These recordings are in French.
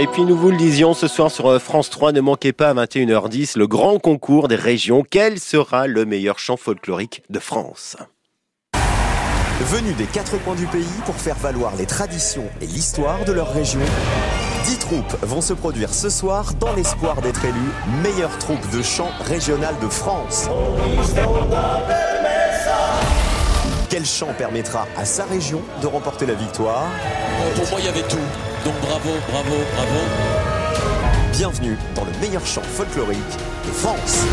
Et puis nous vous le disions ce soir sur euh, France 3, ne manquez pas à 21h10 le grand concours des régions. Quel sera le meilleur chant folklorique de France? Venus des quatre coins du pays pour faire valoir les traditions et l'histoire de leur région, dix troupes vont se produire ce soir dans l'espoir d'être élues meilleure troupe de chant régional de France. Quel chant permettra à sa région de remporter la victoire? Pour moi, il y avait tout. Bravo, bravo, bravo. Bienvenue dans le meilleur chant folklorique de France.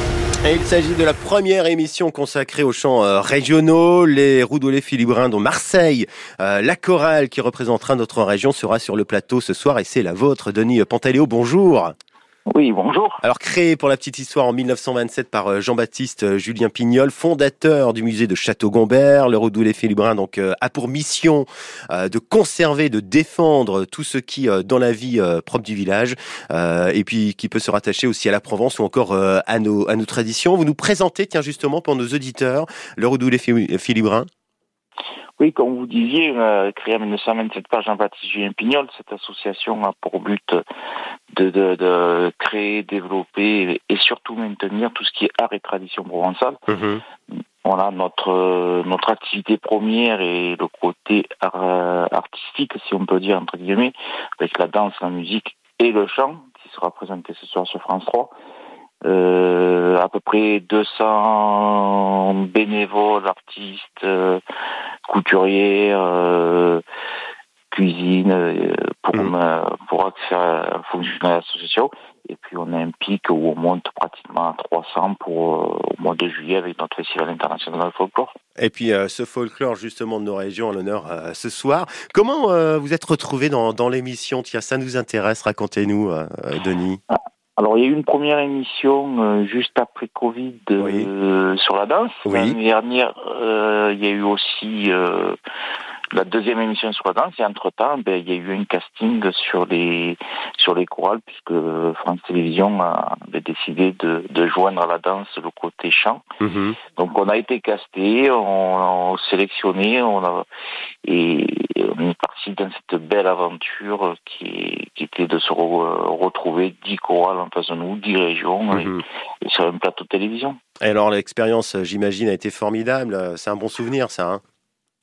Et il s'agit de la première émission consacrée aux chants euh, régionaux. Les Roudoulés Philibrins dont Marseille, euh, la chorale qui représentera notre région sera sur le plateau ce soir et c'est la vôtre. Denis Pantaléo, bonjour. Oui, bonjour. Alors créé pour la petite histoire en 1927 par euh, Jean-Baptiste euh, Julien Pignol, fondateur du musée de Château-Gombert, le Redoulé Philibrin donc euh, a pour mission de conserver, de défendre tout ce qui dans la vie propre du village et puis qui peut se rattacher aussi à la Provence ou encore à nos à nos traditions. Vous nous présentez tiens justement pour nos auditeurs le Redoulé Philibrin. Oui, comme vous disiez, euh, créé en 1927 par Jean-Baptiste Julien Pignol, cette association a pour but de, de, de, créer, développer et surtout maintenir tout ce qui est art et tradition provençale. Mhm. Voilà, notre notre activité première est le côté artistique, si on peut dire entre guillemets, avec la danse, la musique et le chant, qui sera présenté ce soir sur France 3. Euh, à peu près 200 bénévoles, artistes, euh, couturiers, euh, cuisine euh, pour mmh. pour fonctionner l'association. Et puis on a un pic où on monte pratiquement à 300 pour au mois de juillet avec notre festival international de folklore. Et puis ce folklore justement de nos régions à l'honneur ce soir. Comment vous êtes retrouvé dans, dans l'émission? Tiens, ça nous intéresse. Racontez-nous, Denis. Alors, il y a eu une première émission euh, juste après Covid euh, sur la danse. L'année dernière, euh, il y a eu aussi la deuxième émission sur la danse et entre temps ben, il y a eu un casting sur les sur les chorales puisque France Télévisions a, décidé de, de, joindre à la danse le côté chant mhm. donc on a été casté on, a sélectionné on a et on est parti dans cette belle aventure qui, qui était de se retrouver dix chorales en face de nous dix régions et, mhm. et, sur un plateau de télévision et alors l'expérience j'imagine a été formidable c'est un bon souvenir ça hein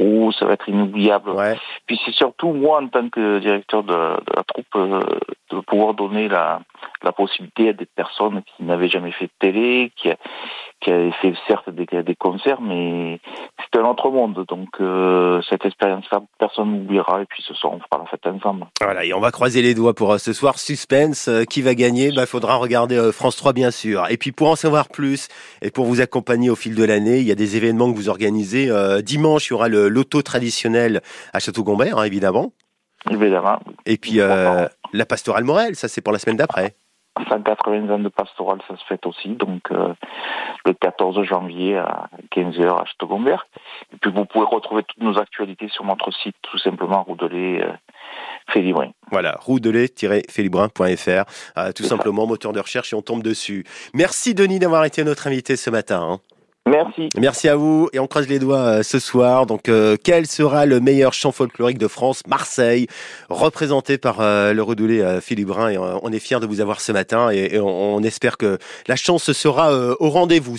Oh, ça va être inoubliable. Puis c'est surtout moi, en tant que directeur de, la troupe, euh, de pouvoir donner la, la possibilité à des personnes qui n'avaient jamais fait de télé, qui, qui avaient fait certes des, des concerts, mais c'était un autre monde. Donc euh, cette expérience-là, personne n'oubliera. Et puis ce soir, on fera la fête ensemble. Voilà, et on va croiser les doigts pour euh, ce soir. Suspense, qui va gagner? Il bah, faudra regarder France 3, bien sûr. Et puis pour en savoir plus et pour vous accompagner au fil de l'année, il y a des événements que vous organisez. dimanche, il y aura le loto traditionnel à Château-Gombert, hein, évidemment. Évidemment. Et puis euh, la pastorale Morel, ça c'est pour la semaine d'après. 180 ans de pastorale, ça se fait aussi, donc euh, le 14 janvier à 15h à Château-Gombert. Et puis vous pouvez retrouver toutes nos actualités sur notre site, tout simplement, Roudelet euh, Félibrin. Voilà, roudelet-félibrin.fr, euh, tout simplement, moteur de recherche et on tombe dessus. Merci Denis d'avoir été notre invité ce matin. Hein. Merci. Merci à vous et on croise les doigts euh, ce soir. Donc, euh, quel sera le meilleur chant folklorique de France? Marseille, représenté par euh, le redoulé Philippe Brun. Et on est fiers de vous avoir ce matin et, on, espère que la chance sera au rendez-vous.